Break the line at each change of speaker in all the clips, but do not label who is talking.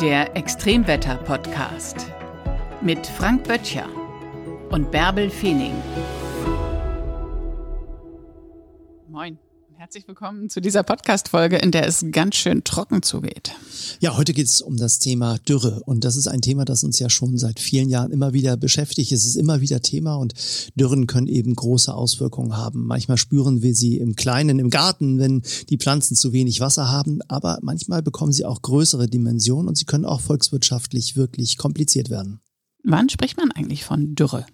Der Extremwetter-Podcast mit Frank Böttcher und Bärbel Feening.
Herzlich willkommen zu dieser Podcast-Folge, in der es ganz schön trocken zugeht.
Ja, heute geht es um das Thema Dürre. Und das ist ein Thema, das uns ja schon seit vielen Jahren immer wieder beschäftigt. Es ist immer wieder Thema und Dürren können eben große Auswirkungen haben. Manchmal spüren wir sie im Kleinen, im Garten, wenn die Pflanzen zu wenig Wasser haben. Aber manchmal bekommen sie auch größere Dimensionen und sie können auch volkswirtschaftlich wirklich kompliziert werden.
Wann spricht man eigentlich von Dürre?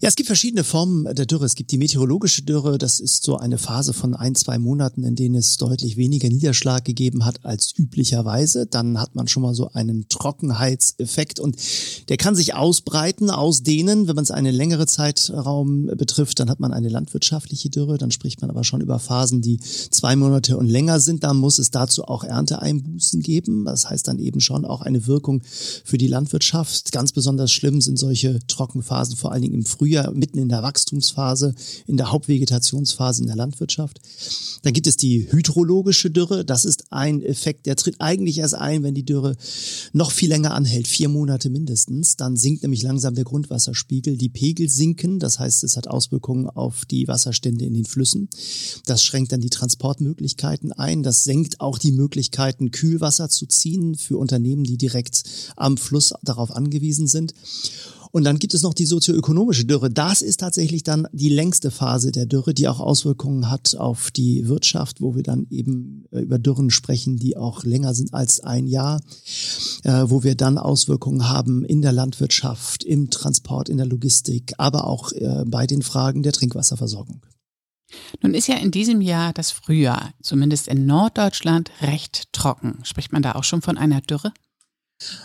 Ja, es gibt verschiedene Formen der Dürre. Es gibt die meteorologische Dürre. Das ist so eine Phase von ein, zwei Monaten, in denen es deutlich weniger Niederschlag gegeben hat als üblicherweise. Dann hat man schon mal so einen Trockenheitseffekt und der kann sich ausbreiten, ausdehnen. Wenn man es einen längere Zeitraum betrifft, dann hat man eine landwirtschaftliche Dürre. Dann spricht man aber schon über Phasen, die zwei Monate und länger sind. Da muss es dazu auch Ernteeinbußen geben. Das heißt dann eben schon auch eine Wirkung für die Landwirtschaft. Ganz besonders schlimm sind solche Trockenphasen vor allem allen Dingen im Frühjahr, mitten in der Wachstumsphase, in der Hauptvegetationsphase in der Landwirtschaft. Dann gibt es die hydrologische Dürre. Das ist ein Effekt, der tritt eigentlich erst ein, wenn die Dürre noch viel länger anhält, vier Monate mindestens. Dann sinkt nämlich langsam der Grundwasserspiegel, die Pegel sinken. Das heißt, es hat Auswirkungen auf die Wasserstände in den Flüssen. Das schränkt dann die Transportmöglichkeiten ein. Das senkt auch die Möglichkeiten, Kühlwasser zu ziehen für Unternehmen, die direkt am Fluss darauf angewiesen sind. Und dann gibt es noch die sozioökonomische Dürre. Das ist tatsächlich dann die längste Phase der Dürre, die auch Auswirkungen hat auf die Wirtschaft, wo wir dann eben äh, über Dürren sprechen, die auch länger sind als ein Jahr, äh, wo wir dann Auswirkungen haben in der Landwirtschaft, im Transport, in der Logistik, aber auch äh, bei den Fragen der Trinkwasserversorgung.
Nun ist ja in diesem Jahr das Frühjahr, zumindest in Norddeutschland, recht trocken. Spricht man da auch schon von einer Dürre?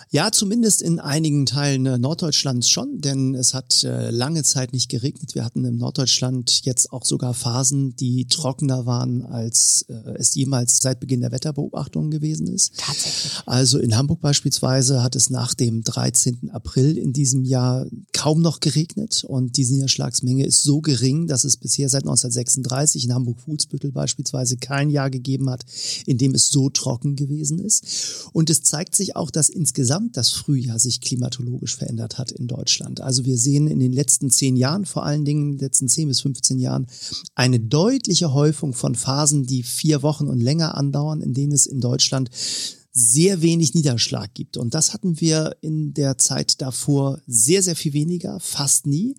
Ja, zumindest in einigen Teilen äh, Norddeutschlands schon, denn es hat äh, lange Zeit nicht geregnet. Wir hatten in Norddeutschland jetzt auch sogar Phasen, die trockener waren, als äh, es jemals seit Beginn der Wetterbeobachtungen gewesen ist. Tatsächlich. Also in Hamburg beispielsweise hat es nach dem 13. April in diesem Jahr kaum noch geregnet und die Niederschlagsmenge ist so gering, dass es bisher seit 1936 in Hamburg-Fuhlsbüttel beispielsweise kein Jahr gegeben hat, in dem es so trocken gewesen ist. Und es zeigt sich auch, dass in insgesamt das Frühjahr sich klimatologisch verändert hat in Deutschland. Also wir sehen in den letzten zehn Jahren, vor allen Dingen in den letzten zehn bis 15 Jahren, eine deutliche Häufung von Phasen, die vier Wochen und länger andauern, in denen es in Deutschland sehr wenig Niederschlag gibt. Und das hatten wir in der Zeit davor sehr, sehr viel weniger, fast nie.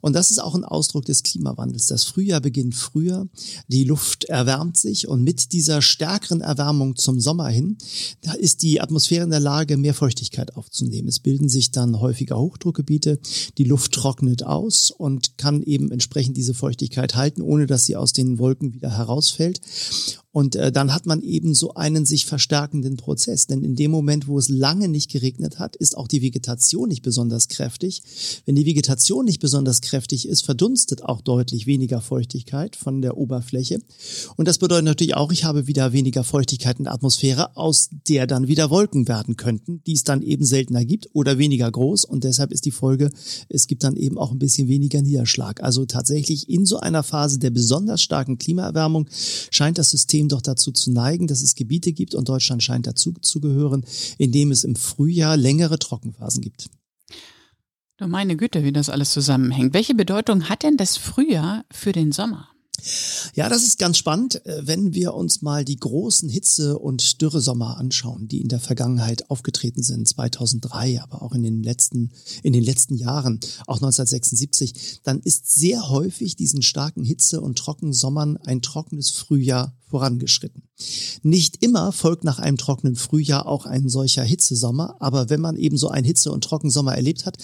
Und das ist auch ein Ausdruck des Klimawandels. Das Frühjahr beginnt früher, die Luft erwärmt sich und mit dieser stärkeren Erwärmung zum Sommer hin, da ist die Atmosphäre in der Lage, mehr Feuchtigkeit aufzunehmen. Es bilden sich dann häufiger Hochdruckgebiete, die Luft trocknet aus und kann eben entsprechend diese Feuchtigkeit halten, ohne dass sie aus den Wolken wieder herausfällt. Und äh, dann hat man eben so einen sich verstärkenden Prozess. Denn in dem Moment, wo es lange nicht geregnet hat, ist auch die Vegetation nicht besonders kräftig. Wenn die Vegetation nicht besonders kräftig ist, verdunstet auch deutlich weniger Feuchtigkeit von der Oberfläche. Und das bedeutet natürlich auch, ich habe wieder weniger Feuchtigkeit in der Atmosphäre, aus der dann wieder Wolken werden könnten, die es dann eben seltener gibt oder weniger groß. Und deshalb ist die Folge, es gibt dann eben auch ein bisschen weniger Niederschlag. Also tatsächlich in so einer Phase der besonders starken Klimaerwärmung scheint das System ihm doch dazu zu neigen, dass es Gebiete gibt, und Deutschland scheint dazu zu gehören, in dem es im Frühjahr längere Trockenphasen gibt.
Du meine Güte, wie das alles zusammenhängt. Welche Bedeutung hat denn das Frühjahr für den Sommer?
Ja, das ist ganz spannend, äh, wenn wir uns mal die großen Hitze- und Dürresommer anschauen, die in der Vergangenheit aufgetreten sind, 2003, aber auch in den letzten, in den letzten Jahren, auch 1976, dann ist sehr häufig diesen starken Hitze- und Trockensommern ein trockenes Frühjahr vorangeschritten. Nicht immer folgt nach einem trockenen Frühjahr auch ein solcher Hitzesommer, aber wenn man eben so einen Hitze- und Trockensommer erlebt hat,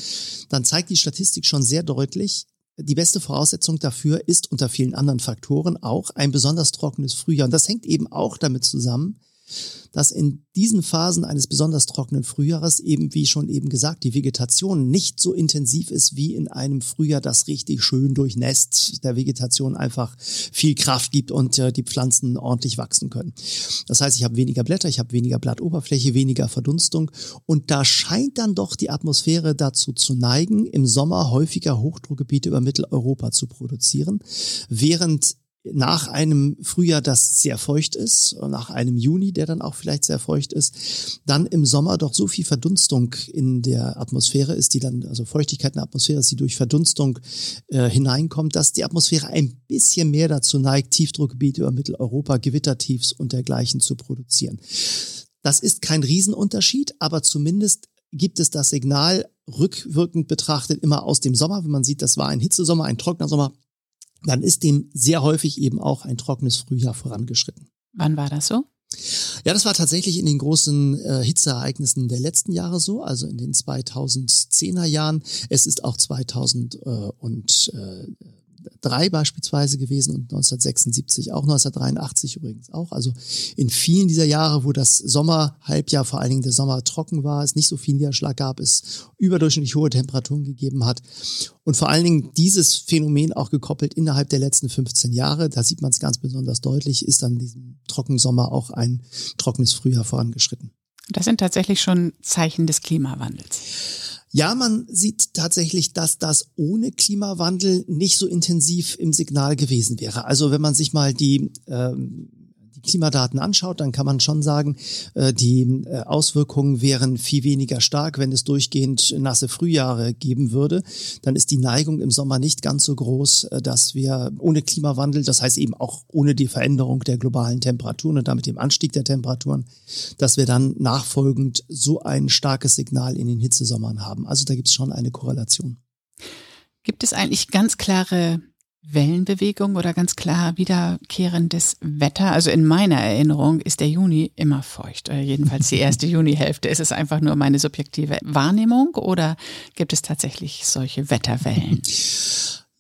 dann zeigt die Statistik schon sehr deutlich, die beste Voraussetzung dafür ist unter vielen anderen Faktoren auch ein besonders trockenes Frühjahr. Und das hängt eben auch damit zusammen, dass in diesen Phasen eines besonders trockenen Frühjahres eben, wie schon eben gesagt, die Vegetation nicht so intensiv ist wie in einem Frühjahr, das richtig schön durchnässt, der Vegetation einfach viel Kraft gibt und äh, die Pflanzen ordentlich wachsen können. Das heißt, ich habe weniger Blätter, ich habe weniger Blattoberfläche, weniger Verdunstung und da scheint dann doch die Atmosphäre dazu zu neigen, im Sommer häufiger Hochdruckgebiete über Mitteleuropa zu produzieren, während nach einem Frühjahr, das sehr feucht ist, nach einem Juni, der dann auch vielleicht sehr feucht ist, dann im Sommer doch so viel Verdunstung in der Atmosphäre ist, die dann, also Feuchtigkeit in der Atmosphäre ist, die durch Verdunstung äh, hineinkommt, dass die Atmosphäre ein bisschen mehr dazu neigt, Tiefdruckgebiete über Mitteleuropa, Gewittertiefs und dergleichen zu produzieren. Das ist kein Riesenunterschied, aber zumindest gibt es das Signal rückwirkend betrachtet immer aus dem Sommer. Wenn man sieht, das war ein Hitzesommer, ein trockener Sommer, dann ist dem sehr häufig eben auch ein trockenes Frühjahr vorangeschritten.
Wann war das so?
Ja, das war tatsächlich in den großen äh, Hitzeereignissen der letzten Jahre so, also in den 2010er Jahren. Es ist auch 2000 äh, und äh, 1903 beispielsweise gewesen und 1976 auch, 1983 übrigens auch. Also in vielen dieser Jahre, wo das Sommerhalbjahr, vor allen Dingen der Sommer trocken war, es nicht so viel Niederschlag gab, es überdurchschnittlich hohe Temperaturen gegeben hat. Und vor allen Dingen dieses Phänomen auch gekoppelt innerhalb der letzten 15 Jahre, da sieht man es ganz besonders deutlich, ist dann diesem Trockensommer auch ein trockenes Frühjahr vorangeschritten.
Das sind tatsächlich schon Zeichen des Klimawandels.
Ja, man sieht tatsächlich, dass das ohne Klimawandel nicht so intensiv im Signal gewesen wäre. Also wenn man sich mal die ähm, die Klimadaten anschaut, dann kann man schon sagen, äh, die äh, Auswirkungen wären viel weniger stark, wenn es durchgehend nasse Frühjahre geben würde. Dann ist die Neigung im Sommer nicht ganz so groß, äh, dass wir ohne Klimawandel, das heißt eben auch ohne die Veränderung der globalen Temperaturen und damit dem Anstieg der Temperaturen, dass wir dann nachfolgend so ein starkes Signal in den Hitzesommern haben. Also da gibt es schon eine Korrelation.
Gibt es eigentlich ganz klare Wellenbewegung oder ganz klar wiederkehrendes Wetter. Also in meiner Erinnerung ist der Juni immer feucht. Oder jedenfalls die erste Junihälfte. Ist es einfach nur meine subjektive Wahrnehmung oder gibt es tatsächlich solche Wetterwellen?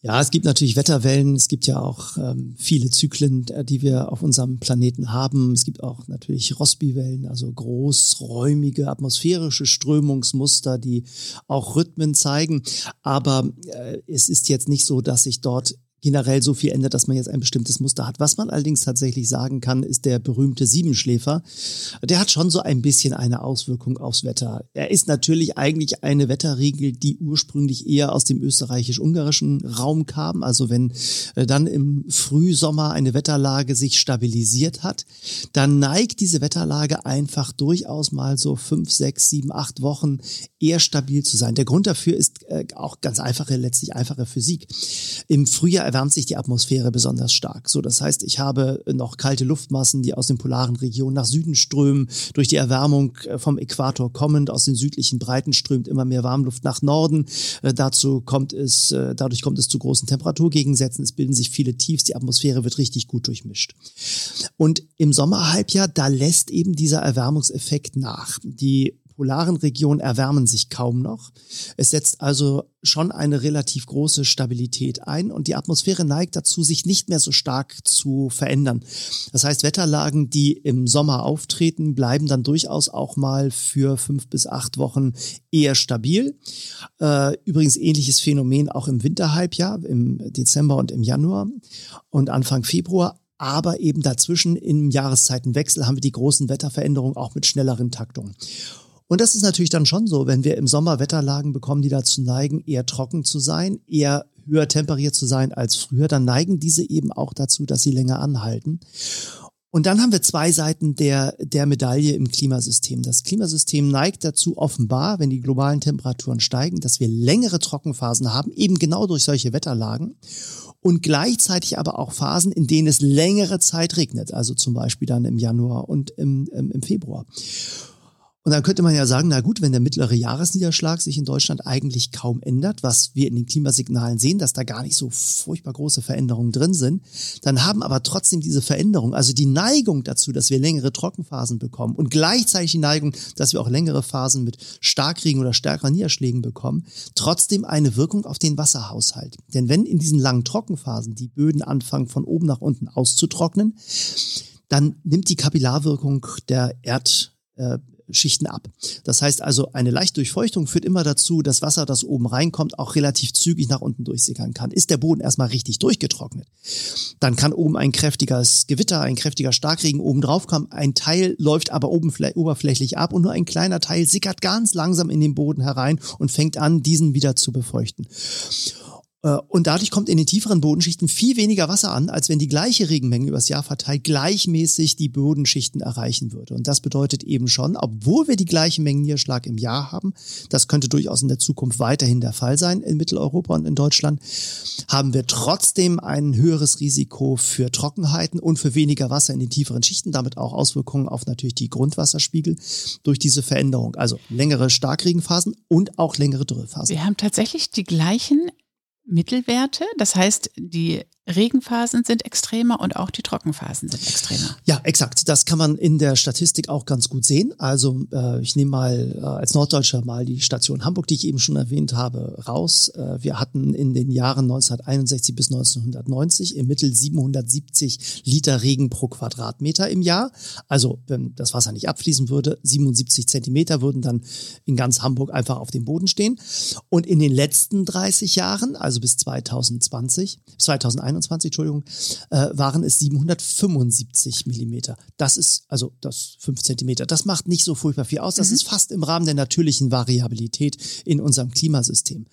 Ja, es gibt natürlich Wetterwellen. Es gibt ja auch ähm, viele Zyklen, äh, die wir auf unserem Planeten haben. Es gibt auch natürlich Rossby-Wellen, also großräumige atmosphärische Strömungsmuster, die auch Rhythmen zeigen. Aber äh, es ist jetzt nicht so, dass sich dort generell so viel ändert, dass man jetzt ein bestimmtes Muster hat. Was man allerdings tatsächlich sagen kann, ist der berühmte Siebenschläfer. Der hat schon so ein bisschen eine Auswirkung aufs Wetter. Er ist natürlich eigentlich eine Wetterregel, die ursprünglich eher aus dem österreichisch-ungarischen Raum kam. Also wenn äh, dann im Frühsommer eine Wetterlage sich stabilisiert hat, dann neigt diese Wetterlage einfach durchaus mal so fünf, sechs, sieben, acht Wochen eher stabil zu sein. Der Grund dafür ist äh, auch ganz einfache, letztlich einfache Physik. Im Frühjahr erwärmt sich die Atmosphäre besonders stark. So, das heißt, ich habe noch kalte Luftmassen, die aus den polaren Regionen nach Süden strömen, durch die Erwärmung äh, vom Äquator kommend, aus den südlichen Breiten strömt immer mehr Warmluft nach Norden. Äh, dazu kommt es, äh, dadurch kommt es zu großen Temperaturgegensätzen. Es bilden sich viele Tiefs, die Atmosphäre wird richtig gut durchmischt. Und im Sommerhalbjahr, da lässt eben dieser Erwärmungseffekt nach. Die polaren Regionen erwärmen sich kaum noch. Es setzt also schon eine relativ große Stabilität ein und die Atmosphäre neigt dazu, sich nicht mehr so stark zu verändern. Das heißt, Wetterlagen, die im Sommer auftreten, bleiben dann durchaus auch mal für fünf bis acht Wochen eher stabil. Äh, übrigens ähnliches Phänomen auch im Winterhalbjahr, im Dezember und im Januar und Anfang Februar aber eben dazwischen im Jahreszeitenwechsel haben wir die großen Wetterveränderungen auch mit schnelleren Taktungen. Und das ist natürlich dann schon so, wenn wir im Sommer Wetterlagen bekommen, die dazu neigen, eher trocken zu sein, eher höher temperiert zu sein als früher, dann neigen diese eben auch dazu, dass sie länger anhalten. Und dann haben wir zwei Seiten der, der Medaille im Klimasystem. Das Klimasystem neigt dazu offenbar, wenn die globalen Temperaturen steigen, dass wir längere Trockenphasen haben, eben genau durch solche Wetterlagen. Und gleichzeitig aber auch Phasen, in denen es längere Zeit regnet, also zum Beispiel dann im Januar und im, im, Februar. Und dann könnte man ja sagen, na gut, wenn der mittlere Jahresniederschlag sich in Deutschland eigentlich kaum ändert, was wir in den Klimasignalen sehen, dass da gar nicht so furchtbar große Veränderungen drin sind, dann haben aber trotzdem diese Veränderungen, also die Neigung dazu, dass wir längere Trockenphasen bekommen und gleichzeitig die Neigung, dass wir auch längere Phasen mit Starkregen oder stärkeren Niederschlägen bekommen, trotzdem eine Wirkung auf den Wasserhaushalt. Denn wenn in diesen langen Trockenphasen die Böden anfangen, von oben nach unten auszutrocknen, dann nimmt die Kapillarwirkung der Erd, äh, Schichten ab. Das heißt also, eine Leichtdurchfeuchtung führt immer dazu, dass Wasser, das oben reinkommt, auch relativ zügig nach unten durchsickern kann. Ist der Boden erstmal richtig durchgetrocknet, dann kann oben ein kräftiges Gewitter, ein kräftiger Starkregen oben drauf kommen. Ein Teil läuft aber oben oberflächlich ab und nur ein kleiner Teil sickert ganz langsam in den Boden herein und fängt an, diesen wieder zu befeuchten. Äh, und dadurch kommt in den tieferen Bodenschichten viel weniger Wasser an, als wenn die gleiche Regenmenge übers Jahr verteilt gleichmäßig die Bodenschichten erreichen würde. Und das bedeutet eben schon, obwohl wir die gleiche Menge Niederschlag im Jahr haben, das könnte durchaus in der Zukunft weiterhin der Fall sein in Mitteleuropa und in Deutschland, haben wir trotzdem ein höheres Risiko für Trockenheiten und für weniger Wasser in den tieferen Schichten, damit auch Auswirkungen auf natürlich die Grundwasserspiegel durch diese Veränderung. Also längere Starkregenphasen und auch längere Dürrephasen.
Wir haben tatsächlich die gleichen Mittelwerte. Das heißt, die Regenphasen sind extremer und auch die Trockenphasen sind extremer.
Ja, exakt. Das kann man in der Statistik auch ganz gut sehen. Also äh, ich nehme mal äh, als Norddeutscher mal die Station Hamburg, die ich eben schon erwähnt habe, raus. Äh, wir hatten in den Jahren 1961 bis 1990 im Mittel 770 Liter Regen pro Quadratmeter im Jahr. Also wenn das Wasser nicht abfließen würde, 77 Zentimeter würden dann in ganz Hamburg einfach auf dem Boden stehen. Und in den letzten 30 Jahren, also bis 2020, 2021, 21, Entschuldigung, äh, waren es 775 Millimeter. Das ist also das 5 Zentimeter. Das macht nicht so furchtbar viel aus. Das mhm. ist fast im Rahmen der natürlichen Variabilität in unserem Klimasystem.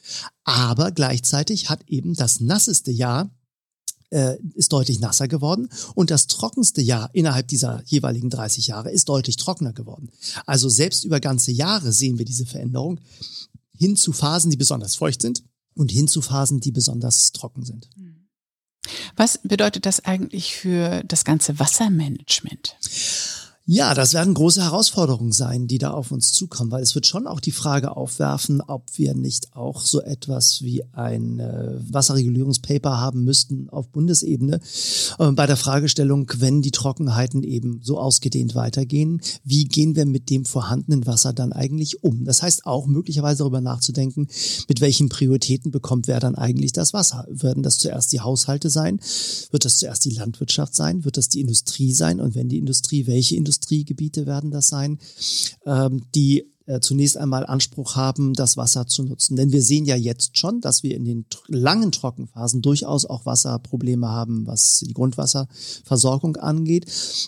Aber gleichzeitig hat eben das nasseste Jahr äh, ist deutlich nasser geworden und das trockenste Jahr innerhalb dieser jeweiligen 30 Jahre ist deutlich trockener geworden. Also selbst über ganze Jahre sehen wir diese Veränderung hin zu Phasen, die besonders feucht sind und hin zu Phasen, die besonders trocken sind. Mhm.
Was bedeutet das eigentlich für das ganze Wassermanagement?
Ja, das werden große Herausforderungen sein, die da auf uns zukommen, weil es wird schon auch die Frage aufwerfen, ob wir nicht auch so etwas wie ein äh, Wasserregulierungspaper haben müssten auf Bundesebene äh, bei der Fragestellung, wenn die Trockenheiten eben so ausgedehnt weitergehen, wie gehen wir mit dem vorhandenen Wasser dann eigentlich um? Das heißt auch möglicherweise darüber nachzudenken, mit welchen Prioritäten bekommt wer dann eigentlich das Wasser? Werden das zuerst die Haushalte sein? Wird das zuerst die Landwirtschaft sein? Wird das die Industrie sein? Und wenn die Industrie, welche Industrie? Industriegebiete werden das sein, ähm, die äh, zunächst einmal Anspruch haben, das Wasser zu nutzen. Denn wir sehen ja jetzt schon, dass wir in den langen Trockenphasen durchaus auch Wasserprobleme haben, was die Grundwasserversorgung angeht.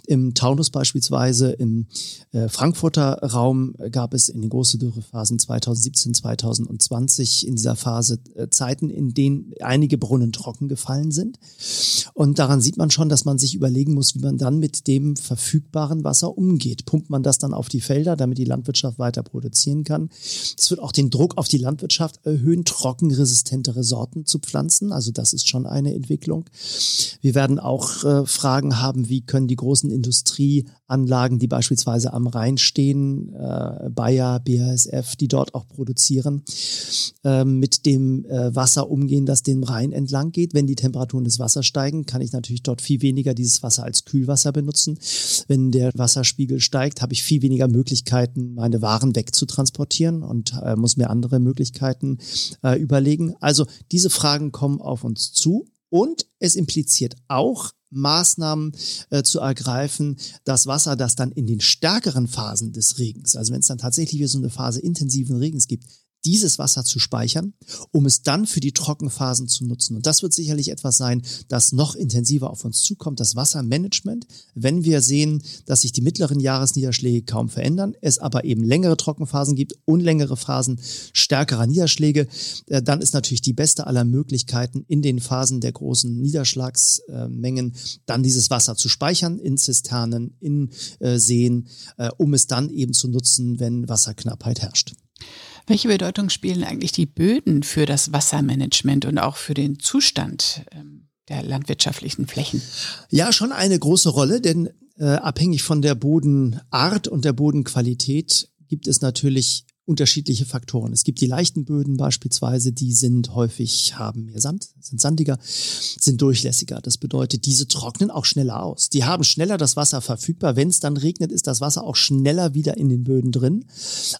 Im Taunus beispielsweise, im äh, Frankfurter Raum gab es in den großen Dürrephasen 2017, 2020 in dieser Phase äh, Zeiten, in denen einige Brunnen trocken gefallen sind. Und daran sieht man schon, dass man sich überlegen muss, wie man dann mit dem verfügbaren Wasser umgeht. Pumpt man das dann auf die Felder, damit die Landwirtschaft weiter produzieren kann. Es wird auch den Druck auf die Landwirtschaft erhöhen, trockenresistentere Sorten zu pflanzen. Also das ist schon eine Entwicklung. Wir werden auch äh, Fragen haben, wie können die großen Industrieanlagen, die beispielsweise am Rhein stehen, äh, Bayer, BASF, die dort auch produzieren, äh, mit dem äh, Wasser umgehen, das den Rhein entlang geht. Wenn die Temperaturen des Wassers steigen, kann ich natürlich dort viel weniger dieses Wasser als Kühlwasser benutzen. Wenn der Wasserspiegel steigt, habe ich viel weniger Möglichkeiten, meine Waren wegzutransportieren und äh, muss mir andere Möglichkeiten äh, überlegen. Also diese Fragen kommen auf uns zu und es impliziert auch Maßnahmen äh, zu ergreifen, das Wasser, das dann in den stärkeren Phasen des Regens, also wenn es dann tatsächlich wieder so eine Phase intensiven Regens gibt, dieses Wasser zu speichern, um es dann für die Trockenphasen zu nutzen. Und das wird sicherlich etwas sein, das noch intensiver auf uns zukommt, das Wassermanagement. Wenn wir sehen, dass sich die mittleren Jahresniederschläge kaum verändern, es aber eben längere Trockenphasen gibt und längere Phasen stärkerer Niederschläge, äh, dann ist natürlich die beste aller Möglichkeiten, in den Phasen der großen Niederschlagsmengen dann dieses Wasser zu speichern in Zisternen, in äh, Seen, äh, um es dann eben zu nutzen, wenn Wasserknappheit herrscht.
Welche Bedeutung spielen eigentlich die Böden für das Wassermanagement und auch für den Zustand ähm, der landwirtschaftlichen Flächen?
Ja, schon eine große Rolle, denn äh, abhängig von der Bodenart und der Bodenqualität gibt es natürlich unterschiedliche Faktoren. Es gibt die leichten Böden beispielsweise, die sind häufig, haben mehr Sand, sind sandiger, sind durchlässiger. Das bedeutet, diese trocknen auch schneller aus. Die haben schneller das Wasser verfügbar. Wenn es dann regnet, ist das Wasser auch schneller wieder in den Böden drin.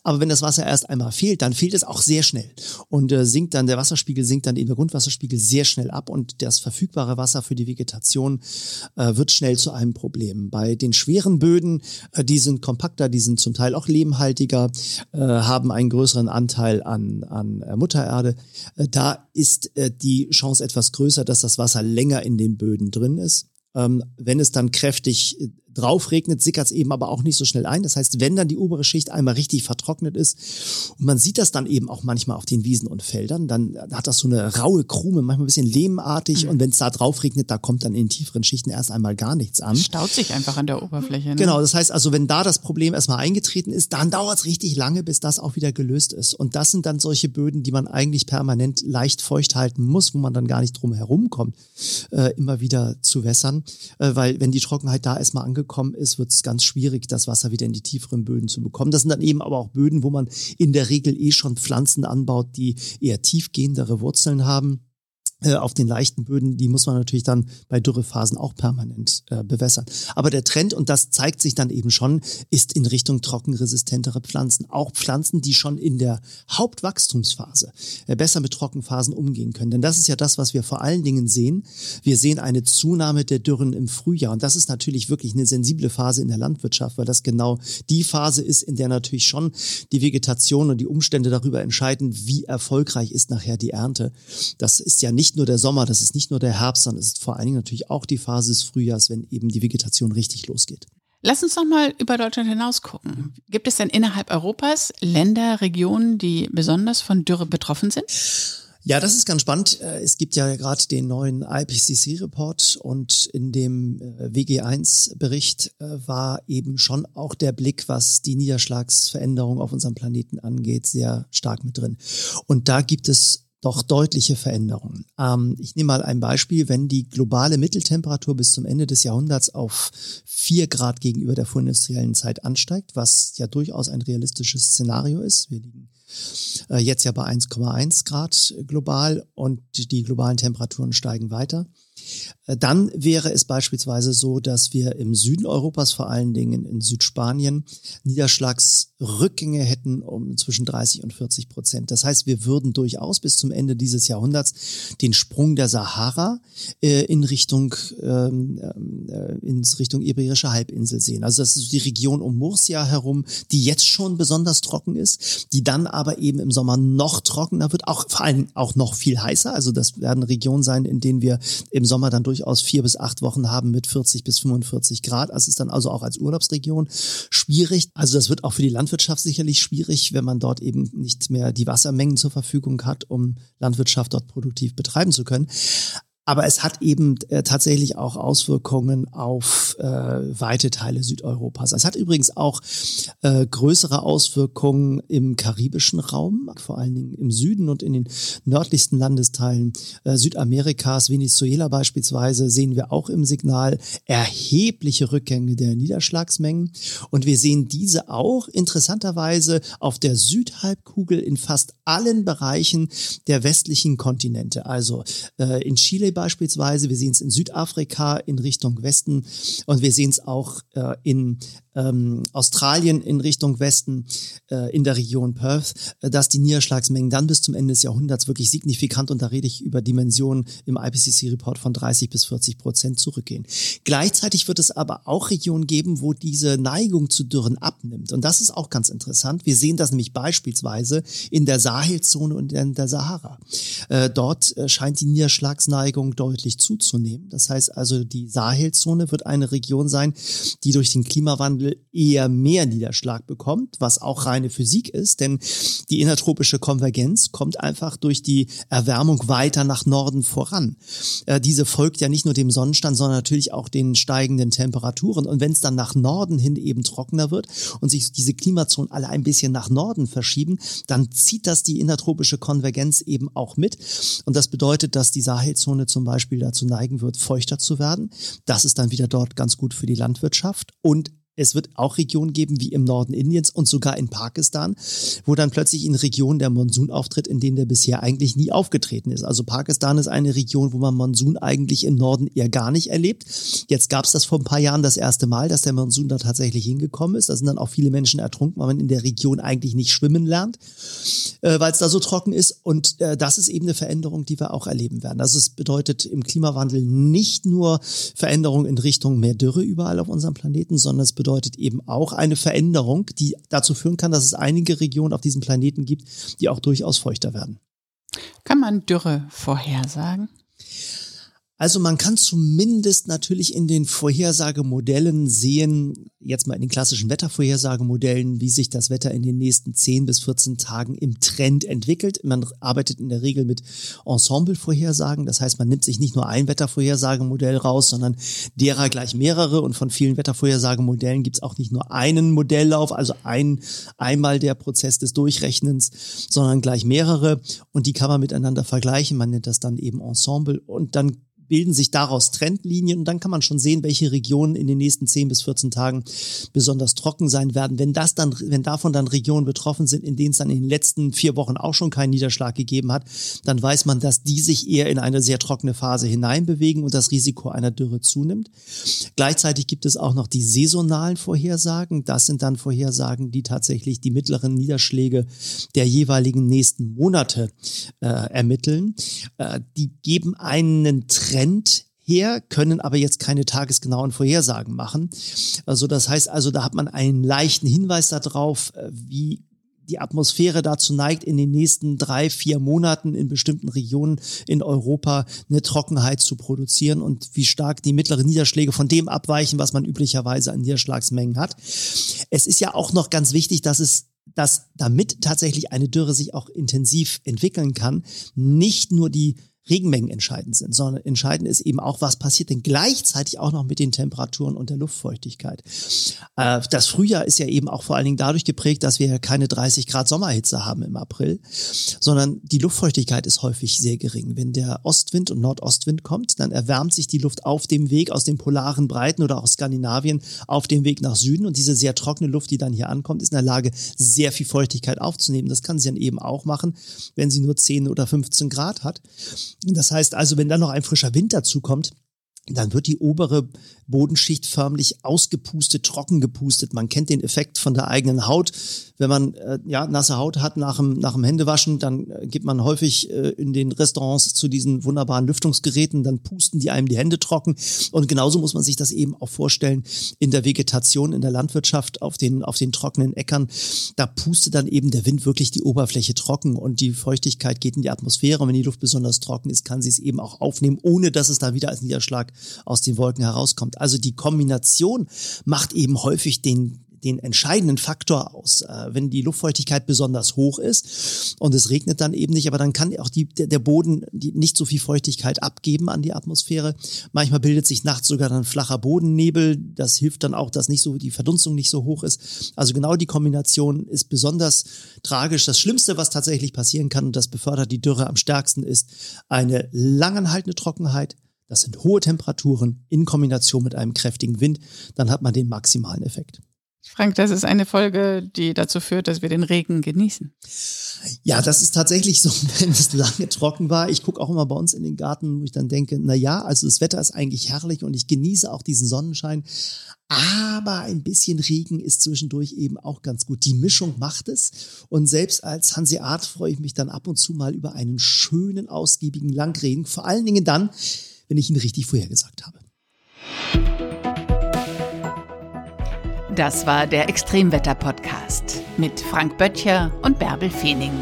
Aber wenn das Wasser erst einmal fehlt, dann fehlt es auch sehr schnell. Und äh, sinkt dann, der Wasserspiegel sinkt dann eben der Grundwasserspiegel sehr schnell ab und das verfügbare Wasser für die Vegetation äh, wird schnell zu einem Problem. Bei den schweren Böden, äh, die sind kompakter, die sind zum Teil auch lehmhaltiger, äh, haben haben einen größeren Anteil an, an äh, Muttererde. Äh, da ist äh, die Chance etwas größer, dass das Wasser länger in den Böden drin ist. Ähm, wenn es dann kräftig drauf regnet, sickert es eben aber auch nicht so schnell ein. Das heißt, wenn dann die obere Schicht einmal richtig vertrocknet ist und man sieht das dann eben auch manchmal auf den Wiesen und Feldern, dann hat das so eine raue Krume, manchmal ein bisschen lehmartig mhm. und wenn es da drauf regnet, da kommt dann in den tieferen Schichten erst einmal gar nichts an.
Staut sich einfach an der Oberfläche. Ne?
Genau, das heißt also, wenn da das Problem erstmal eingetreten ist, dann dauert es richtig lange, bis das auch wieder gelöst ist. Und das sind dann solche Böden, die man eigentlich permanent leicht feucht halten muss, wo man dann gar nicht drum herum kommt, äh, immer wieder zu wässern. Äh, weil wenn die Trockenheit da erstmal angekommen ist, wird es ganz schwierig, das Wasser wieder in die tieferen Böden zu bekommen. Das sind dann eben aber auch Böden, wo man in der Regel eh schon Pflanzen anbaut, die eher tiefgehendere Wurzeln haben auf den leichten Böden, die muss man natürlich dann bei Dürrephasen auch permanent äh, bewässern. Aber der Trend, und das zeigt sich dann eben schon, ist in Richtung trockenresistentere Pflanzen. Auch Pflanzen, die schon in der Hauptwachstumsphase äh, besser mit Trockenphasen umgehen können. Denn das ist ja das, was wir vor allen Dingen sehen. Wir sehen eine Zunahme der Dürren im Frühjahr. Und das ist natürlich wirklich eine sensible Phase in der Landwirtschaft, weil das genau die Phase ist, in der natürlich schon die Vegetation und die Umstände darüber entscheiden, wie erfolgreich ist nachher die Ernte. Das ist ja nicht nicht nur der Sommer, das ist nicht nur der Herbst, sondern es ist vor allen Dingen natürlich auch die Phase des Frühjahrs, wenn eben die Vegetation richtig losgeht.
Lass uns noch mal über Deutschland hinaus gucken. Gibt es denn innerhalb Europas Länder, Regionen, die besonders von Dürre betroffen sind?
Ja, das ist ganz spannend. Äh, es gibt ja gerade den neuen IPCC-Report und in dem äh, WG1-Bericht äh, war eben schon auch der Blick, was die Niederschlagsveränderung auf unserem Planeten angeht, sehr stark mit drin. Und da gibt es doch deutliche Veränderungen. Ähm, ich nehme mal ein Beispiel, wenn die globale Mitteltemperatur bis zum Ende des Jahrhunderts auf vier Grad gegenüber der vorindustriellen Zeit ansteigt, was ja durchaus ein realistisches Szenario ist. Wir liegen äh, jetzt ja bei 1,1 Grad global und die globalen Temperaturen steigen weiter. Äh, dann wäre es beispielsweise so, dass wir im Süden Europas, vor allen Dingen in Südspanien, Niederschlagsrückgänge hätten um zwischen 30 und 40 Prozent. Das heißt, wir würden durchaus bis zum Ende dieses Jahrhunderts den Sprung der Sahara äh, in Richtung ähm, äh, ins Richtung Iberische Halbinsel sehen. Also das ist die Region um Murcia herum, die jetzt schon besonders trocken ist, die dann aber eben im Sommer noch trockener wird, auch vor allem auch noch viel heißer. Also das werden Regionen sein, in denen wir im Sommer dann durchaus vier bis acht Wochen haben mit 40 bis 45 Grad. Das ist dann also auch als Urlaubsregion schwierig. Also das wird auch für die Landwirtschaft sicherlich schwierig, wenn man dort eben nicht mehr die Wassermengen zur Verfügung hat, um Landwirtschaft dort produktiv betreiben zu können. Aber es hat eben äh, tatsächlich auch Auswirkungen auf äh, weite Teile Südeuropas. Es hat übrigens auch äh, größere Auswirkungen im karibischen Raum, vor allen Dingen im Süden und in den nördlichsten Landesteilen äh, Südamerikas, Venezuela beispielsweise, sehen wir auch im Signal erhebliche Rückgänge der Niederschlagsmengen. Und wir sehen diese auch interessanterweise auf der Südhalbkugel in fast allen Bereichen der westlichen Kontinente. Also äh, in Chile beispielsweise, wir sehen es in Südafrika in Richtung Westen und wir sehen es auch äh, in ähm, Australien in Richtung Westen, äh, in der Region Perth, äh, dass die Niederschlagsmengen dann bis zum Ende des Jahrhunderts wirklich signifikant, und da rede ich über Dimensionen im IPCC-Report von 30 bis 40 Prozent zurückgehen. Gleichzeitig wird es aber auch Regionen geben, wo diese Neigung zu Dürren abnimmt. Und das ist auch ganz interessant. Wir sehen das nämlich beispielsweise in der Sahelzone und in der Sahara. Äh, dort äh, scheint die Niederschlagsneigung deutlich zuzunehmen. Das heißt also, die Sahelzone wird eine Region sein, die durch den Klimawandel eher mehr Niederschlag bekommt, was auch reine Physik ist, denn die innertropische Konvergenz kommt einfach durch die Erwärmung weiter nach Norden voran. Äh, diese folgt ja nicht nur dem Sonnenstand, sondern natürlich auch den steigenden Temperaturen. Und wenn es dann nach Norden hin eben trockener wird und sich diese Klimazonen alle ein bisschen nach Norden verschieben, dann zieht das die innertropische Konvergenz eben auch mit. Und das bedeutet, dass die Sahelzone zum Beispiel dazu neigen wird, feuchter zu werden. Das ist dann wieder dort ganz gut für die Landwirtschaft und es wird auch Regionen geben, wie im Norden Indiens und sogar in Pakistan, wo dann plötzlich in Regionen der Monsun auftritt, in denen der bisher eigentlich nie aufgetreten ist. Also Pakistan ist eine Region, wo man Monsun eigentlich im Norden eher gar nicht erlebt. Jetzt gab es das vor ein paar Jahren das erste Mal, dass der Monsun da tatsächlich hingekommen ist. Da sind dann auch viele Menschen ertrunken, weil man in der Region eigentlich nicht schwimmen lernt, äh, weil es da so trocken ist. Und äh, das ist eben eine Veränderung, die wir auch erleben werden. Also es bedeutet im Klimawandel nicht nur Veränderung in Richtung mehr Dürre überall auf unserem Planeten, sondern es bedeutet bedeutet eben auch eine Veränderung, die dazu führen kann, dass es einige Regionen auf diesem Planeten gibt, die auch durchaus feuchter werden.
Kann man Dürre vorhersagen?
Also man kann zumindest natürlich in den Vorhersagemodellen sehen, jetzt mal in den klassischen Wettervorhersagemodellen, wie sich das Wetter in den nächsten 10 bis 14 Tagen im Trend entwickelt. Man arbeitet in der Regel mit Ensemble-Vorhersagen. Das heißt, man nimmt sich nicht nur ein Wettervorhersagemodell raus, sondern derer gleich mehrere. Und von vielen Wettervorhersagemodellen gibt es auch nicht nur einen Modelllauf, also ein, einmal der Prozess des Durchrechnens, sondern gleich mehrere. Und die kann man miteinander vergleichen. Man nennt das dann eben Ensemble. Und dann bilden sich daraus Trendlinien und dann kann man schon sehen, welche Regionen in den nächsten 10 bis 14 Tagen besonders trocken sein werden. Wenn das dann, wenn davon dann Regionen betroffen sind, in denen es dann in den letzten vier Wochen auch schon keinen Niederschlag gegeben hat, dann weiß man, dass die sich eher in eine sehr trockene Phase hineinbewegen und das Risiko einer Dürre zunimmt. Gleichzeitig gibt es auch noch die saisonalen Vorhersagen. Das sind dann Vorhersagen, die tatsächlich die mittleren Niederschläge der jeweiligen nächsten Monate äh, ermitteln. Äh, die geben einen Trend Trend her, können aber jetzt keine tagesgenauen Vorhersagen machen. Also das heißt also, da hat man einen leichten Hinweis darauf, äh, wie die Atmosphäre dazu neigt, in den nächsten drei, vier Monaten in bestimmten Regionen in Europa eine Trockenheit zu produzieren und wie stark die mittleren Niederschläge von dem abweichen, was man üblicherweise an Niederschlagsmengen hat. Es ist ja auch noch ganz wichtig, dass es dass damit tatsächlich eine Dürre sich auch intensiv entwickeln kann, nicht nur die Regenmengen entscheidend sind, sondern entscheidend ist eben auch, was passiert denn gleichzeitig auch noch mit den Temperaturen und der Luftfeuchtigkeit. Äh, das Frühjahr ist ja eben auch vor allen Dingen dadurch geprägt, dass wir ja keine 30 Grad Sommerhitze haben im April, sondern die Luftfeuchtigkeit ist häufig sehr gering. Wenn der Ostwind und Nordostwind kommt, dann erwärmt sich die Luft auf dem Weg aus den polaren Breiten oder aus Skandinavien auf dem Weg nach Süden und diese sehr trockene Luft, die dann hier ankommt, ist in der Lage, sehr viel Feuchtigkeit aufzunehmen. Das kann sie dann eben auch machen, wenn sie nur 10 oder 15 Grad hat. Das heißt also, wenn dann noch ein frischer Wind dazu kommt, dann wird die obere Bodenschicht förmlich ausgepustet, trocken gepustet. Man kennt den Effekt von der eigenen Haut. Wenn man äh, ja nasse Haut hat nach dem, nach dem Händewaschen, dann äh, geht man häufig äh, in den Restaurants zu diesen wunderbaren Lüftungsgeräten, dann pusten die einem die Hände trocken. Und genauso muss man sich das eben auch vorstellen in der Vegetation, in der Landwirtschaft, auf den, auf den trockenen Äckern. Da pustet dann eben der Wind wirklich die Oberfläche trocken und die Feuchtigkeit geht in die Atmosphäre. Und wenn die Luft besonders trocken ist, kann sie es eben auch aufnehmen, ohne dass es da wieder als Niederschlag aus den Wolken herauskommt. Also die Kombination macht eben häufig den den entscheidenden Faktor aus. Äh, wenn die Luftfeuchtigkeit besonders hoch ist und es regnet dann eben nicht, aber dann kann auch die, der Boden die nicht so viel Feuchtigkeit abgeben an die Atmosphäre. Manchmal bildet sich nachts sogar dann flacher Bodennebel. Das hilft dann auch, dass nicht so die Verdunstung nicht so hoch ist. Also genau die Kombination ist besonders tragisch. Das Schlimmste, was tatsächlich passieren kann und das befördert die Dürre am stärksten, ist eine langanhaltende Trockenheit das sind hohe Temperaturen in Kombination mit einem kräftigen Wind. Dann hat man den maximalen Effekt.
Frank, das ist eine Folge, die dazu führt, dass wir den Regen genießen.
Ja, das ist tatsächlich so, wenn es lange trocken war. Ich gucke auch immer bei uns in den Garten, wo ich dann denke, na ja, also das Wetter ist eigentlich herrlich und ich genieße auch diesen Sonnenschein. Aber ein bisschen Regen ist zwischendurch eben auch ganz gut. Die Mischung macht es. Und selbst als Hanseat freue ich mich dann ab und zu mal über einen schönen, ausgiebigen Langregen. Vor allen Dingen dann, wenn ich ihn richtig vorhergesagt habe.
Das war der Extremwetter-Podcast mit Frank Böttcher und Bärbel Feening.